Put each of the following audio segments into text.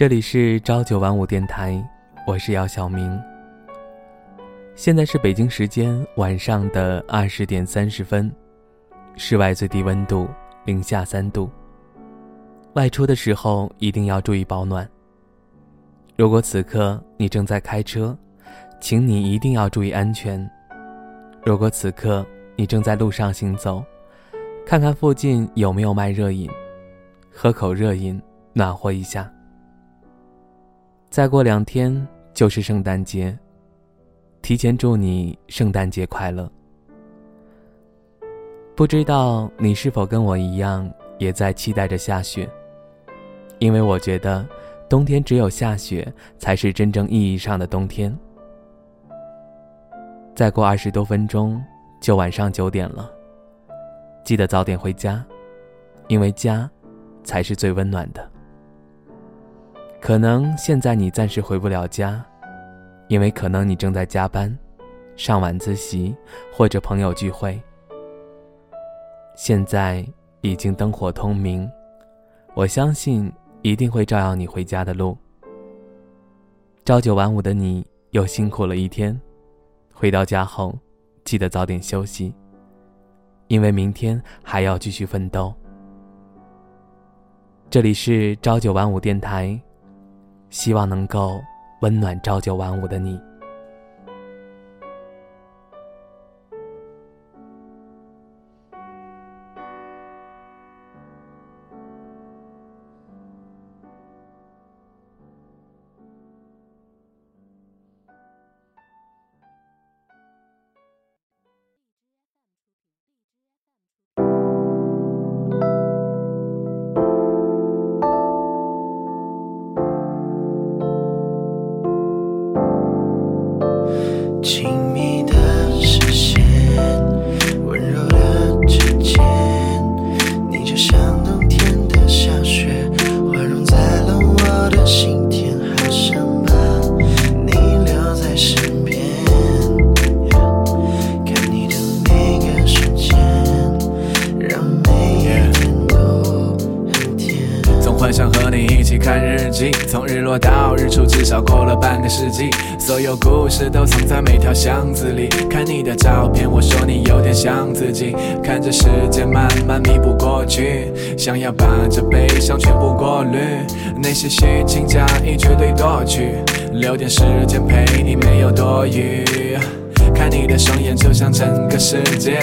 这里是朝九晚五电台，我是姚晓明。现在是北京时间晚上的二十点三十分，室外最低温度零下三度。外出的时候一定要注意保暖。如果此刻你正在开车，请你一定要注意安全。如果此刻你正在路上行走，看看附近有没有卖热饮，喝口热饮暖和一下。再过两天就是圣诞节，提前祝你圣诞节快乐。不知道你是否跟我一样，也在期待着下雪？因为我觉得，冬天只有下雪才是真正意义上的冬天。再过二十多分钟就晚上九点了，记得早点回家，因为家，才是最温暖的。可能现在你暂时回不了家，因为可能你正在加班、上晚自习或者朋友聚会。现在已经灯火通明，我相信一定会照耀你回家的路。朝九晚五的你又辛苦了一天，回到家后记得早点休息，因为明天还要继续奋斗。这里是朝九晚五电台。希望能够温暖朝九晚五的你。情。日记，从日落到日出，至少过了半个世纪。所有故事都藏在每条巷子里。看你的照片，我说你有点像自己。看着时间慢慢弥补过去，想要把这悲伤全部过滤。那些虚情假意绝对夺去，留点时间陪你，没有多余。看你的双眼，就像整个世界。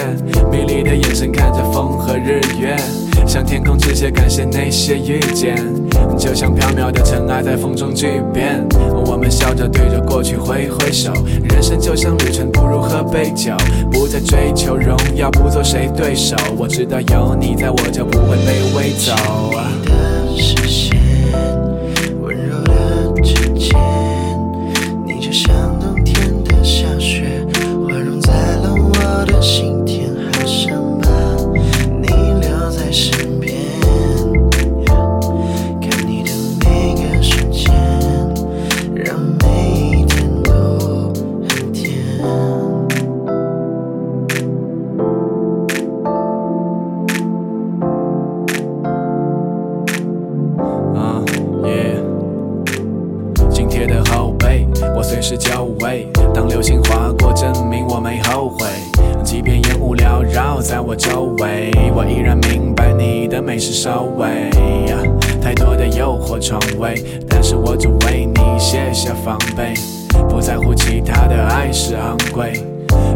迷离的眼神看着风和日月。向天空致谢，感谢那些遇见，就像飘渺的尘埃在风中巨变。我们笑着对着过去挥挥手，人生就像旅程，不如喝杯酒，不再追求荣耀，不做谁对手。我知道有你在，我就不会被围走。你的视线，温柔的指尖，你就像是久违。当流星划过，证明我没后悔。即便烟雾缭绕在我周围，我依然明白你的美是收尾。太多的诱惑重围，但是我只为你卸下防备，不在乎其他的爱是昂贵。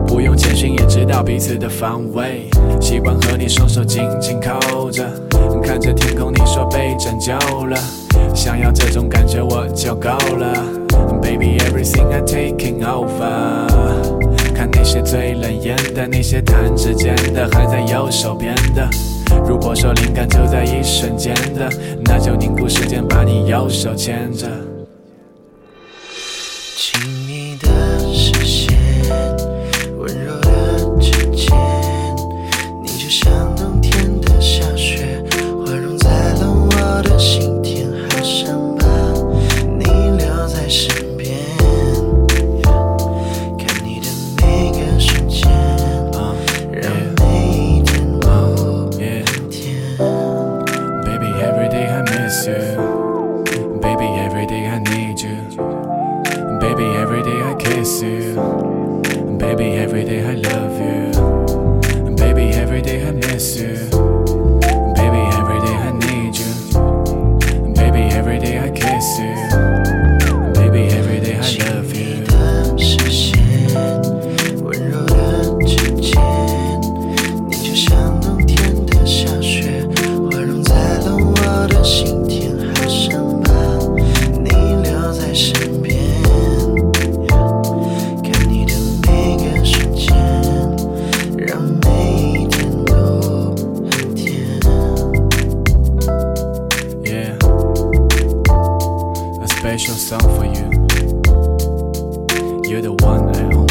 不用简讯也知道彼此的方位，习惯和你双手紧紧扣着，看着天空，你说被拯救了，想要这种感觉我就够了。Baby, everything I taking over。看那些最冷艳的，那些弹指间的，还在右手边的。如果说灵感就在一瞬间的，那就凝固时间，把你右手牵着。亲密的视线 special song for you. You're the one I